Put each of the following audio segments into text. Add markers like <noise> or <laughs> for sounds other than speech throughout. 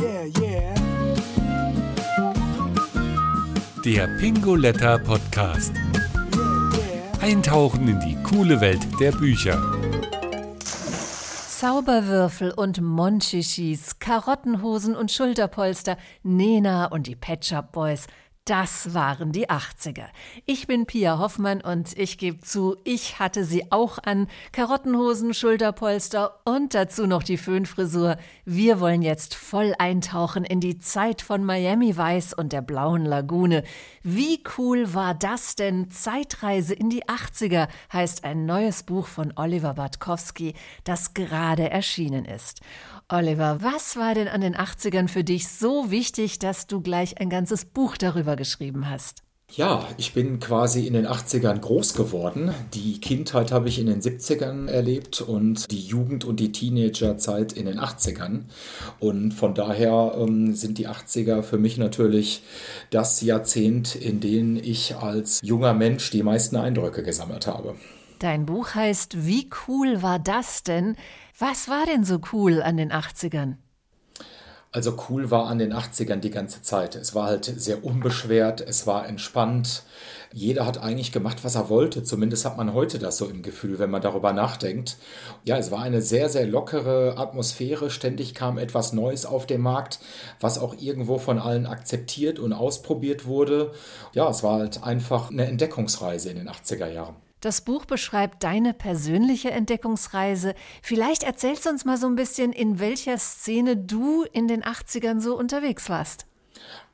Yeah, yeah. Der Pingoletta Podcast. Eintauchen in die coole Welt der Bücher. Zauberwürfel und Monchichis, Karottenhosen und Schulterpolster, Nena und die Pet Shop Boys – das waren die 80er. Ich bin Pia Hoffmann und ich gebe zu, ich hatte sie auch an. Karottenhosen, Schulterpolster und dazu noch die Föhnfrisur. Wir wollen jetzt voll eintauchen in die Zeit von Miami Weiß und der blauen Lagune. Wie cool war das denn? Zeitreise in die 80er heißt ein neues Buch von Oliver Bartkowski, das gerade erschienen ist. Oliver, was war denn an den 80ern für dich so wichtig, dass du gleich ein ganzes Buch darüber geschrieben hast? Ja, ich bin quasi in den 80ern groß geworden. Die Kindheit habe ich in den 70ern erlebt und die Jugend und die Teenagerzeit in den 80ern. Und von daher ähm, sind die 80er für mich natürlich das Jahrzehnt, in dem ich als junger Mensch die meisten Eindrücke gesammelt habe. Dein Buch heißt Wie cool war das denn? Was war denn so cool an den 80ern? Also cool war an den 80ern die ganze Zeit. Es war halt sehr unbeschwert, es war entspannt. Jeder hat eigentlich gemacht, was er wollte. Zumindest hat man heute das so im Gefühl, wenn man darüber nachdenkt. Ja, es war eine sehr, sehr lockere Atmosphäre. Ständig kam etwas Neues auf den Markt, was auch irgendwo von allen akzeptiert und ausprobiert wurde. Ja, es war halt einfach eine Entdeckungsreise in den 80er Jahren. Das Buch beschreibt deine persönliche Entdeckungsreise. Vielleicht erzählst du uns mal so ein bisschen, in welcher Szene du in den 80ern so unterwegs warst.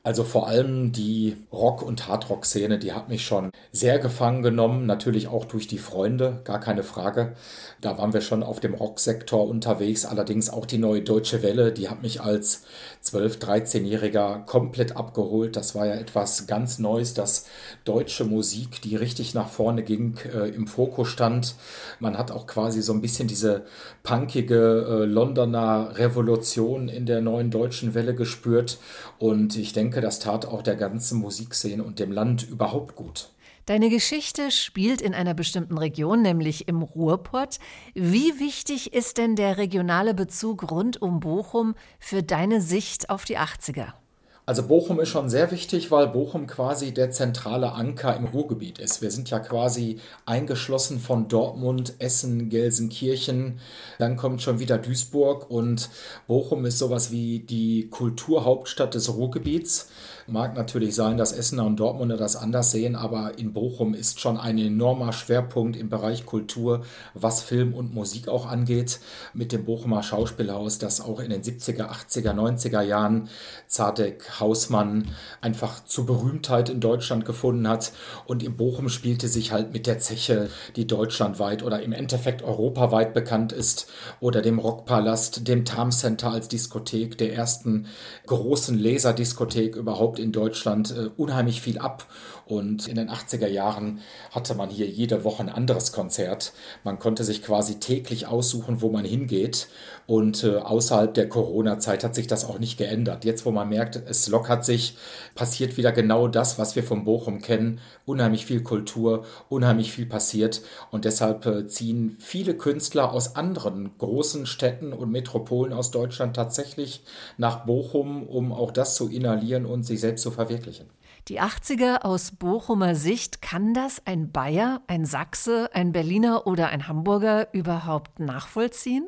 Also vor allem die Rock- und Hardrock-Szene, die hat mich schon sehr gefangen genommen, natürlich auch durch die Freunde, gar keine Frage. Da waren wir schon auf dem Rocksektor unterwegs, allerdings auch die neue Deutsche Welle, die hat mich als 12-, 13-Jähriger komplett abgeholt. Das war ja etwas ganz Neues, dass deutsche Musik, die richtig nach vorne ging, äh, im Fokus stand. Man hat auch quasi so ein bisschen diese punkige äh, Londoner Revolution in der neuen deutschen Welle gespürt und ich denke, denke, das tat auch der ganzen Musikszene und dem Land überhaupt gut. Deine Geschichte spielt in einer bestimmten Region, nämlich im Ruhrpott. Wie wichtig ist denn der regionale Bezug rund um Bochum für deine Sicht auf die 80er? Also Bochum ist schon sehr wichtig, weil Bochum quasi der zentrale Anker im Ruhrgebiet ist. Wir sind ja quasi eingeschlossen von Dortmund, Essen, Gelsenkirchen. Dann kommt schon wieder Duisburg und Bochum ist sowas wie die Kulturhauptstadt des Ruhrgebiets. Mag natürlich sein, dass Essener und Dortmunder das anders sehen, aber in Bochum ist schon ein enormer Schwerpunkt im Bereich Kultur, was Film und Musik auch angeht. Mit dem Bochumer Schauspielhaus, das auch in den 70er, 80er, 90er Jahren Zadek Hausmann einfach zur Berühmtheit in Deutschland gefunden hat. Und in Bochum spielte sich halt mit der Zeche, die deutschlandweit oder im Endeffekt europaweit bekannt ist, oder dem Rockpalast, dem Tarm Center als Diskothek, der ersten großen Laserdiskothek überhaupt in Deutschland, äh, unheimlich viel ab. Und in den 80er Jahren hatte man hier jede Woche ein anderes Konzert. Man konnte sich quasi täglich aussuchen, wo man hingeht. Und äh, außerhalb der Corona-Zeit hat sich das auch nicht geändert. Jetzt, wo man merkt, es lockert sich, passiert wieder genau das, was wir vom Bochum kennen. Unheimlich viel Kultur, unheimlich viel passiert. Und deshalb äh, ziehen viele Künstler aus anderen großen Städten und Metropolen aus Deutschland tatsächlich nach Bochum, um auch das zu inhalieren und sich selbst zu verwirklichen. Die 80er aus Bochumer Sicht, kann das ein Bayer, ein Sachse, ein Berliner oder ein Hamburger überhaupt nachvollziehen?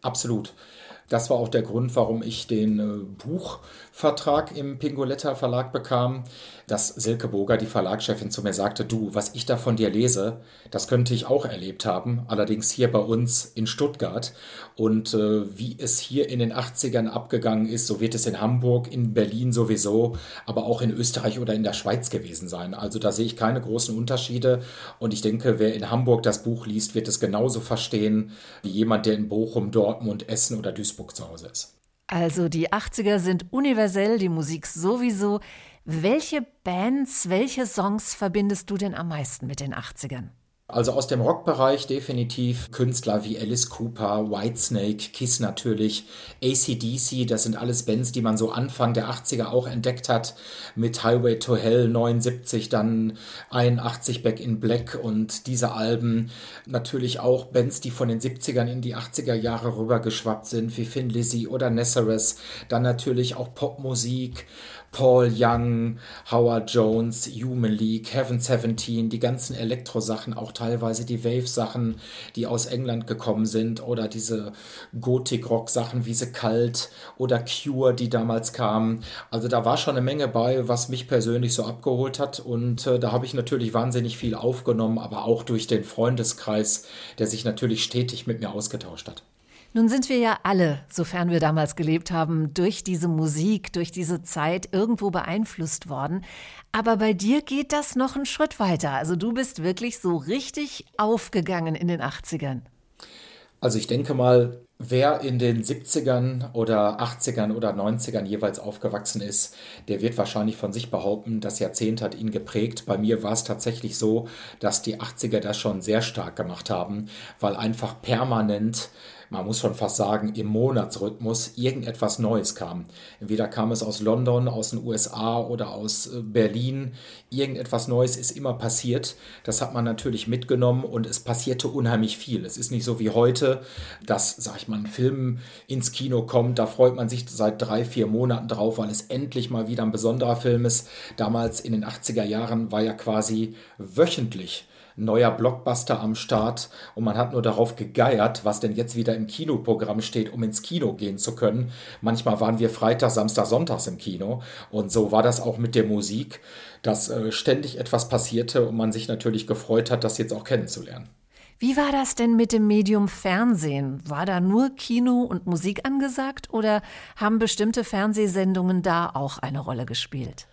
Absolut. Das war auch der Grund, warum ich den äh, Buchvertrag im Pingoletta Verlag bekam, dass Silke Boger, die Verlagschefin, zu mir sagte, du, was ich da von dir lese, das könnte ich auch erlebt haben, allerdings hier bei uns in Stuttgart. Und äh, wie es hier in den 80ern abgegangen ist, so wird es in Hamburg, in Berlin sowieso, aber auch in Österreich oder in der Schweiz gewesen sein. Also da sehe ich keine großen Unterschiede. Und ich denke, wer in Hamburg das Buch liest, wird es genauso verstehen wie jemand, der in Bochum, Dortmund, Essen oder Duisburg zu Hause ist. Also die 80er sind universell, die Musik sowieso. Welche Bands, welche Songs verbindest du denn am meisten mit den 80ern? Also aus dem Rockbereich definitiv Künstler wie Alice Cooper, Whitesnake, Kiss natürlich, ACDC, das sind alles Bands, die man so Anfang der 80er auch entdeckt hat, mit Highway to Hell 79, dann 81 Back in Black und diese Alben. Natürlich auch Bands, die von den 70ern in die 80er Jahre rübergeschwappt sind, wie Finn Lizzy oder Nazareth. Dann natürlich auch Popmusik, Paul Young, Howard Jones, Human League, Heaven 17, die ganzen Elektro-Sachen, auch teilweise die Wave-Sachen, die aus England gekommen sind oder diese Gothic-Rock-Sachen wie The Cult oder Cure, die damals kamen. Also da war schon eine Menge bei, was mich persönlich so abgeholt hat und äh, da habe ich natürlich wahnsinnig viel aufgenommen, aber auch durch den Freundeskreis, der sich natürlich stetig mit mir ausgetauscht hat. Nun sind wir ja alle, sofern wir damals gelebt haben, durch diese Musik, durch diese Zeit irgendwo beeinflusst worden. Aber bei dir geht das noch einen Schritt weiter. Also du bist wirklich so richtig aufgegangen in den 80ern. Also ich denke mal, wer in den 70ern oder 80ern oder 90ern jeweils aufgewachsen ist, der wird wahrscheinlich von sich behaupten, das Jahrzehnt hat ihn geprägt. Bei mir war es tatsächlich so, dass die 80er das schon sehr stark gemacht haben, weil einfach permanent man muss schon fast sagen, im Monatsrhythmus irgendetwas Neues kam. Entweder kam es aus London, aus den USA oder aus äh, Berlin. Irgendetwas Neues ist immer passiert. Das hat man natürlich mitgenommen und es passierte unheimlich viel. Es ist nicht so wie heute, dass, sag ich mal, ein Film ins Kino kommt. Da freut man sich seit drei, vier Monaten drauf, weil es endlich mal wieder ein besonderer Film ist. Damals in den 80er Jahren war ja quasi wöchentlich neuer Blockbuster am Start und man hat nur darauf gegeiert, was denn jetzt wieder im Kinoprogramm steht, um ins Kino gehen zu können. Manchmal waren wir Freitag, Samstag, Sonntags im Kino und so war das auch mit der Musik, dass äh, ständig etwas passierte und man sich natürlich gefreut hat, das jetzt auch kennenzulernen. Wie war das denn mit dem Medium Fernsehen? War da nur Kino und Musik angesagt oder haben bestimmte Fernsehsendungen da auch eine Rolle gespielt?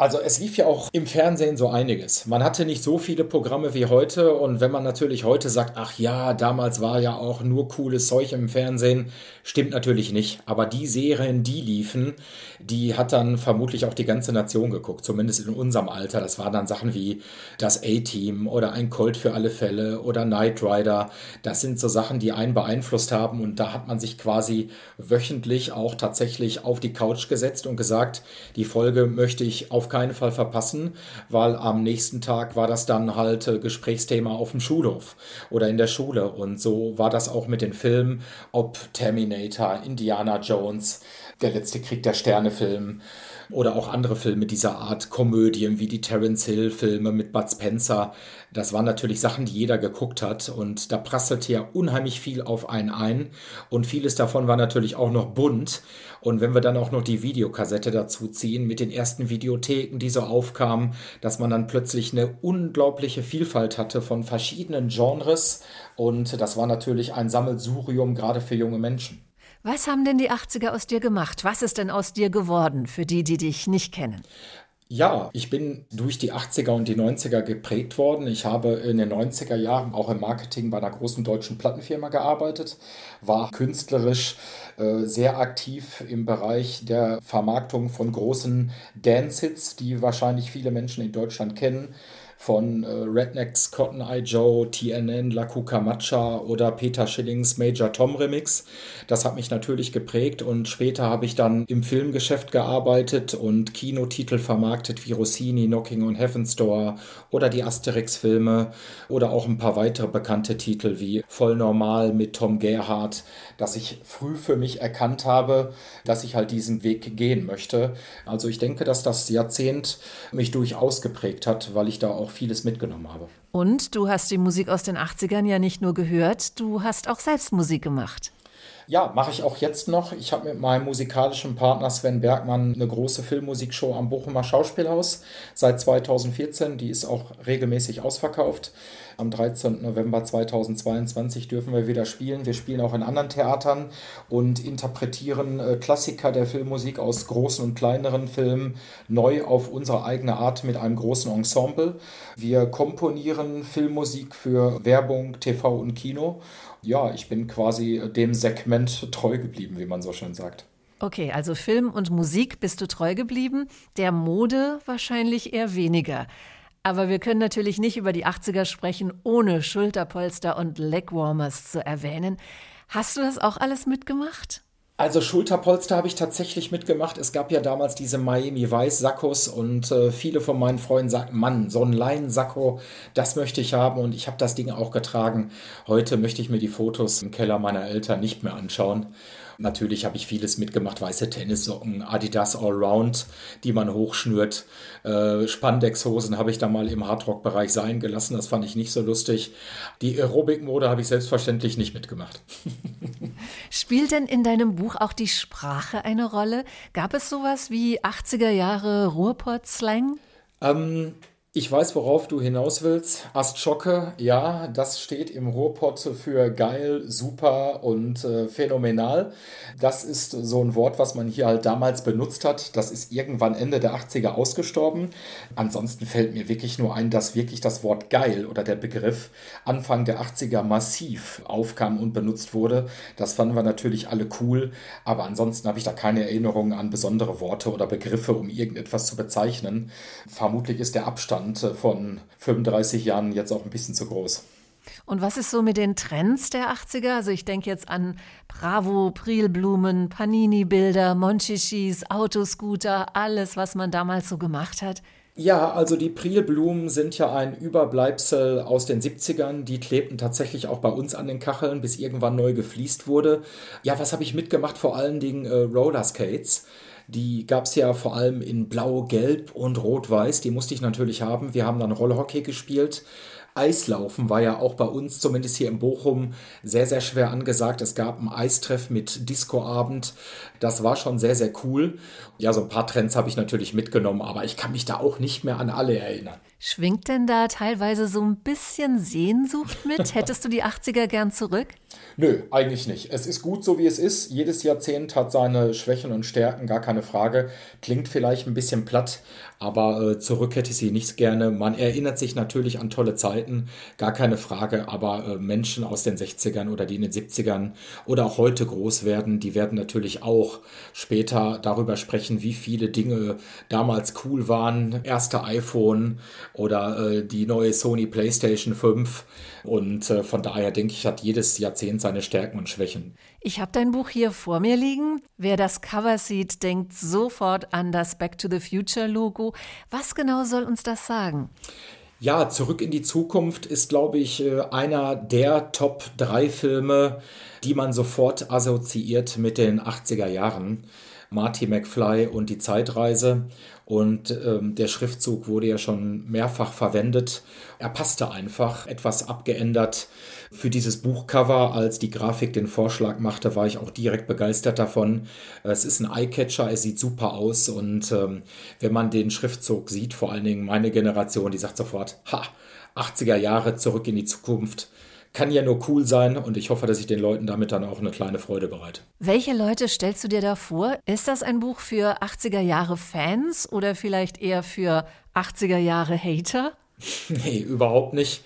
Also es lief ja auch im Fernsehen so einiges. Man hatte nicht so viele Programme wie heute und wenn man natürlich heute sagt, ach ja, damals war ja auch nur cooles Zeug im Fernsehen, stimmt natürlich nicht. Aber die Serien, die liefen, die hat dann vermutlich auch die ganze Nation geguckt, zumindest in unserem Alter. Das waren dann Sachen wie das A-Team oder ein Colt für alle Fälle oder Knight Rider. Das sind so Sachen, die einen beeinflusst haben und da hat man sich quasi wöchentlich auch tatsächlich auf die Couch gesetzt und gesagt, die Folge möchte ich auf keinen Fall verpassen, weil am nächsten Tag war das dann halt äh, Gesprächsthema auf dem Schulhof oder in der Schule. Und so war das auch mit den Filmen, ob Terminator, Indiana Jones, der letzte Krieg der Sterne Film oder auch andere Filme dieser Art, Komödien wie die Terence Hill Filme mit Bud Spencer. Das waren natürlich Sachen, die jeder geguckt hat und da prasselte ja unheimlich viel auf einen ein und vieles davon war natürlich auch noch bunt. Und wenn wir dann auch noch die Videokassette dazu ziehen mit den ersten Videotheken, die so aufkamen, dass man dann plötzlich eine unglaubliche Vielfalt hatte von verschiedenen Genres und das war natürlich ein Sammelsurium gerade für junge Menschen. Was haben denn die 80er aus dir gemacht? Was ist denn aus dir geworden für die, die dich nicht kennen? Ja, ich bin durch die 80er und die 90er geprägt worden. Ich habe in den 90er Jahren auch im Marketing bei einer großen deutschen Plattenfirma gearbeitet, war künstlerisch äh, sehr aktiv im Bereich der Vermarktung von großen Dance-Hits, die wahrscheinlich viele Menschen in Deutschland kennen von äh, Rednecks, Cotton Eye Joe, TNN, La Cucamacha oder Peter Schillings Major Tom Remix. Das hat mich natürlich geprägt und später habe ich dann im Filmgeschäft gearbeitet und Kinotitel vermarktet wie Rossini, Knocking on Heaven's Door oder die Asterix-Filme oder auch ein paar weitere bekannte Titel wie Voll Normal mit Tom Gerhardt, dass ich früh für mich erkannt habe, dass ich halt diesen Weg gehen möchte. Also ich denke, dass das Jahrzehnt mich durchaus geprägt hat, weil ich da auch vieles mitgenommen habe. Und du hast die Musik aus den 80ern ja nicht nur gehört, du hast auch selbst Musik gemacht. Ja, mache ich auch jetzt noch. Ich habe mit meinem musikalischen Partner Sven Bergmann eine große Filmmusikshow am Bochumer Schauspielhaus seit 2014. Die ist auch regelmäßig ausverkauft. Am 13. November 2022 dürfen wir wieder spielen. Wir spielen auch in anderen Theatern und interpretieren äh, Klassiker der Filmmusik aus großen und kleineren Filmen neu auf unsere eigene Art mit einem großen Ensemble. Wir komponieren Filmmusik für Werbung, TV und Kino. Ja, ich bin quasi dem Segment treu geblieben, wie man so schön sagt. Okay, also Film und Musik bist du treu geblieben, der Mode wahrscheinlich eher weniger. Aber wir können natürlich nicht über die 80er sprechen, ohne Schulterpolster und Legwarmers zu erwähnen. Hast du das auch alles mitgemacht? Also Schulterpolster habe ich tatsächlich mitgemacht. Es gab ja damals diese Miami Weiß Sackos und äh, viele von meinen Freunden sagten, Mann, so ein Leinensacko, das möchte ich haben und ich habe das Ding auch getragen. Heute möchte ich mir die Fotos im Keller meiner Eltern nicht mehr anschauen. Natürlich habe ich vieles mitgemacht, weiße Tennissocken, Adidas Allround, die man hochschnürt. Äh, Spandexhosen habe ich da mal im Hardrock-Bereich sein gelassen, das fand ich nicht so lustig. Die Aerobic-Mode habe ich selbstverständlich nicht mitgemacht. <laughs> Spielt denn in deinem Buch auch die Sprache eine Rolle? Gab es sowas wie 80er Jahre Ruhrpott-Slang? Ähm, ich weiß, worauf du hinaus willst. Astschocke, ja, das steht im Ruhrpott für geil, super und äh, phänomenal. Das ist so ein Wort, was man hier halt damals benutzt hat. Das ist irgendwann Ende der 80er ausgestorben. Ansonsten fällt mir wirklich nur ein, dass wirklich das Wort geil oder der Begriff Anfang der 80er massiv aufkam und benutzt wurde. Das fanden wir natürlich alle cool, aber ansonsten habe ich da keine Erinnerungen an besondere Worte oder Begriffe, um irgendetwas zu bezeichnen. Vermutlich ist der Abstand Abstand von 35 Jahren jetzt auch ein bisschen zu groß. Und was ist so mit den Trends der 80er? Also ich denke jetzt an Bravo, Prilblumen, Panini-Bilder, Monchichis, Autoscooter, alles, was man damals so gemacht hat. Ja, also die Prilblumen sind ja ein Überbleibsel aus den 70ern. Die klebten tatsächlich auch bei uns an den Kacheln, bis irgendwann neu gefliest wurde. Ja, was habe ich mitgemacht? Vor allen Dingen äh, Rollerskates. Die gab es ja vor allem in Blau, Gelb und Rot-Weiß. Die musste ich natürlich haben. Wir haben dann Rollhockey gespielt. Eislaufen war ja auch bei uns, zumindest hier in Bochum, sehr, sehr schwer angesagt. Es gab einen Eistreff mit Discoabend. Das war schon sehr, sehr cool. Ja, so ein paar Trends habe ich natürlich mitgenommen, aber ich kann mich da auch nicht mehr an alle erinnern. Schwingt denn da teilweise so ein bisschen Sehnsucht mit? <laughs> Hättest du die 80er gern zurück? Nö, eigentlich nicht. Es ist gut so, wie es ist. Jedes Jahrzehnt hat seine Schwächen und Stärken, gar keine Frage. Klingt vielleicht ein bisschen platt, aber äh, zurück hätte ich sie nicht gerne. Man erinnert sich natürlich an tolle Zeiten, gar keine Frage, aber äh, Menschen aus den 60ern oder die in den 70ern oder auch heute groß werden, die werden natürlich auch später darüber sprechen, wie viele Dinge damals cool waren. Erste iPhone oder äh, die neue Sony PlayStation 5. Und äh, von daher denke ich, hat jedes Jahrzehnt seine Stärken und Schwächen. Ich habe dein Buch hier vor mir liegen. Wer das Cover sieht, denkt sofort an das Back to the Future Logo. Was genau soll uns das sagen? Ja, Zurück in die Zukunft ist, glaube ich, äh, einer der Top 3 Filme, die man sofort assoziiert mit den 80er Jahren. Marty McFly und die Zeitreise. Und ähm, der Schriftzug wurde ja schon mehrfach verwendet. Er passte einfach, etwas abgeändert. Für dieses Buchcover, als die Grafik den Vorschlag machte, war ich auch direkt begeistert davon. Es ist ein Eyecatcher, es sieht super aus und ähm, wenn man den Schriftzug sieht, vor allen Dingen meine Generation, die sagt sofort, ha, 80er Jahre zurück in die Zukunft kann ja nur cool sein und ich hoffe, dass ich den Leuten damit dann auch eine kleine Freude bereite. Welche Leute stellst du dir da vor? Ist das ein Buch für 80er Jahre Fans oder vielleicht eher für 80er Jahre Hater? <laughs> Nee, überhaupt nicht.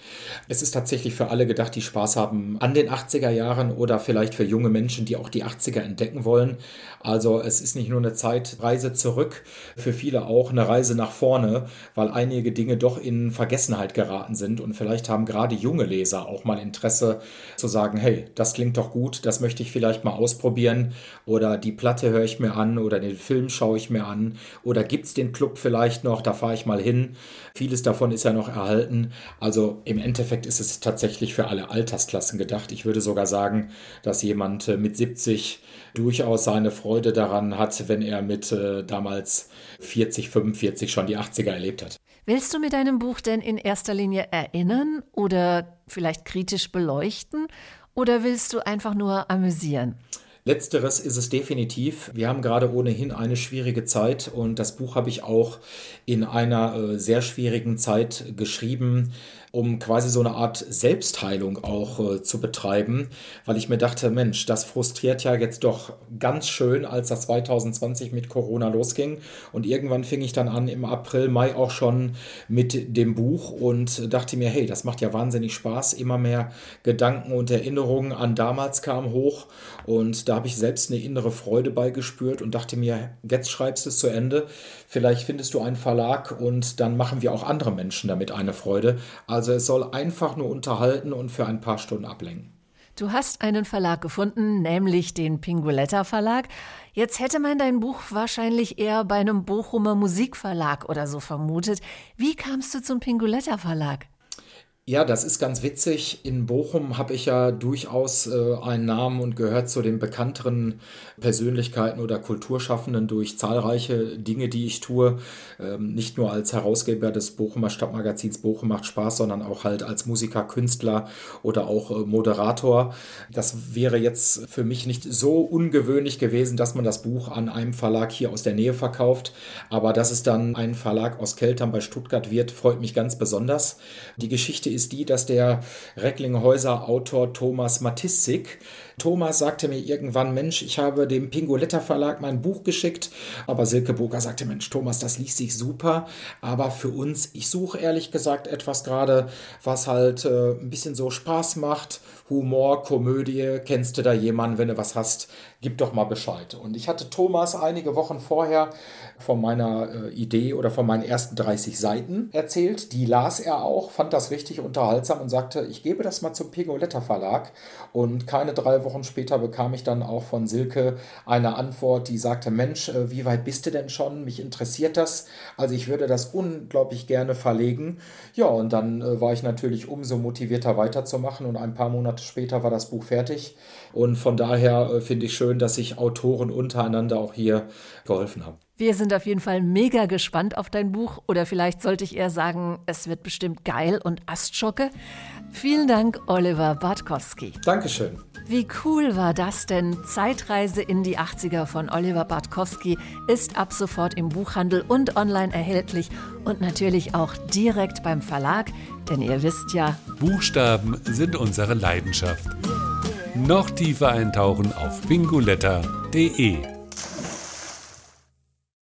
Es ist tatsächlich für alle gedacht, die Spaß haben an den 80er Jahren oder vielleicht für junge Menschen, die auch die 80er entdecken wollen. Also es ist nicht nur eine Zeitreise zurück, für viele auch eine Reise nach vorne, weil einige Dinge doch in Vergessenheit geraten sind und vielleicht haben gerade junge Leser auch mal Interesse zu sagen, hey, das klingt doch gut, das möchte ich vielleicht mal ausprobieren oder die Platte höre ich mir an oder den Film schaue ich mir an oder gibt es den Club vielleicht noch, da fahre ich mal hin. Vieles davon ist ja noch noch erhalten. Also im Endeffekt ist es tatsächlich für alle Altersklassen gedacht. Ich würde sogar sagen, dass jemand äh, mit 70 durchaus seine Freude daran hat, wenn er mit äh, damals 40, 45 schon die 80er erlebt hat. Willst du mit deinem Buch denn in erster Linie erinnern oder vielleicht kritisch beleuchten oder willst du einfach nur amüsieren? Letzteres ist es definitiv. Wir haben gerade ohnehin eine schwierige Zeit und das Buch habe ich auch in einer äh, sehr schwierigen Zeit geschrieben. Um quasi so eine Art Selbstheilung auch äh, zu betreiben, weil ich mir dachte, Mensch, das frustriert ja jetzt doch ganz schön, als das 2020 mit Corona losging. Und irgendwann fing ich dann an, im April, Mai auch schon mit dem Buch und dachte mir, hey, das macht ja wahnsinnig Spaß. Immer mehr Gedanken und Erinnerungen an damals kamen hoch und da habe ich selbst eine innere Freude bei gespürt und dachte mir, jetzt schreibst du es zu Ende. Vielleicht findest du einen Verlag und dann machen wir auch andere Menschen damit eine Freude. Also es soll einfach nur unterhalten und für ein paar Stunden ablenken. Du hast einen Verlag gefunden, nämlich den Pinguletta Verlag. Jetzt hätte man dein Buch wahrscheinlich eher bei einem Bochumer Musikverlag oder so vermutet. Wie kamst du zum Pinguletta Verlag? Ja, das ist ganz witzig. In Bochum habe ich ja durchaus äh, einen Namen und gehört zu den bekannteren Persönlichkeiten oder Kulturschaffenden durch zahlreiche Dinge, die ich tue. Ähm, nicht nur als Herausgeber des Bochumer Stadtmagazins Bochum macht Spaß, sondern auch halt als Musiker, Künstler oder auch äh, Moderator. Das wäre jetzt für mich nicht so ungewöhnlich gewesen, dass man das Buch an einem Verlag hier aus der Nähe verkauft. Aber dass es dann ein Verlag aus Keltern bei Stuttgart wird, freut mich ganz besonders. Die Geschichte ist die, dass der Recklinghäuser Autor Thomas Matissik Thomas sagte mir irgendwann, Mensch, ich habe dem Pingoletta Verlag mein Buch geschickt, aber Silke Boker sagte, Mensch, Thomas, das liest sich super, aber für uns, ich suche ehrlich gesagt etwas gerade, was halt äh, ein bisschen so Spaß macht, Humor, Komödie, kennst du da jemanden, wenn du was hast, gib doch mal Bescheid. Und ich hatte Thomas einige Wochen vorher von meiner äh, Idee oder von meinen ersten 30 Seiten erzählt. Die las er auch, fand das richtig unterhaltsam und sagte, ich gebe das mal zum Pingoletta Verlag. Und keine drei Wochen später bekam ich dann auch von Silke eine Antwort, die sagte, Mensch, äh, wie weit bist du denn schon? Mich interessiert das. Also ich würde das unglaublich gerne verlegen. Ja, und dann äh, war ich natürlich umso motivierter weiterzumachen und ein paar Monate später war das Buch fertig. Und von daher äh, finde ich schön, dass sich Autoren untereinander auch hier geholfen haben. Wir sind auf jeden Fall mega gespannt auf dein Buch oder vielleicht sollte ich eher sagen, es wird bestimmt geil und Astschocke. Vielen Dank, Oliver Bartkowski. Dankeschön. Wie cool war das denn? Zeitreise in die 80er von Oliver Bartkowski ist ab sofort im Buchhandel und online erhältlich und natürlich auch direkt beim Verlag, denn ihr wisst ja, Buchstaben sind unsere Leidenschaft. Noch tiefer eintauchen auf bingoletta.de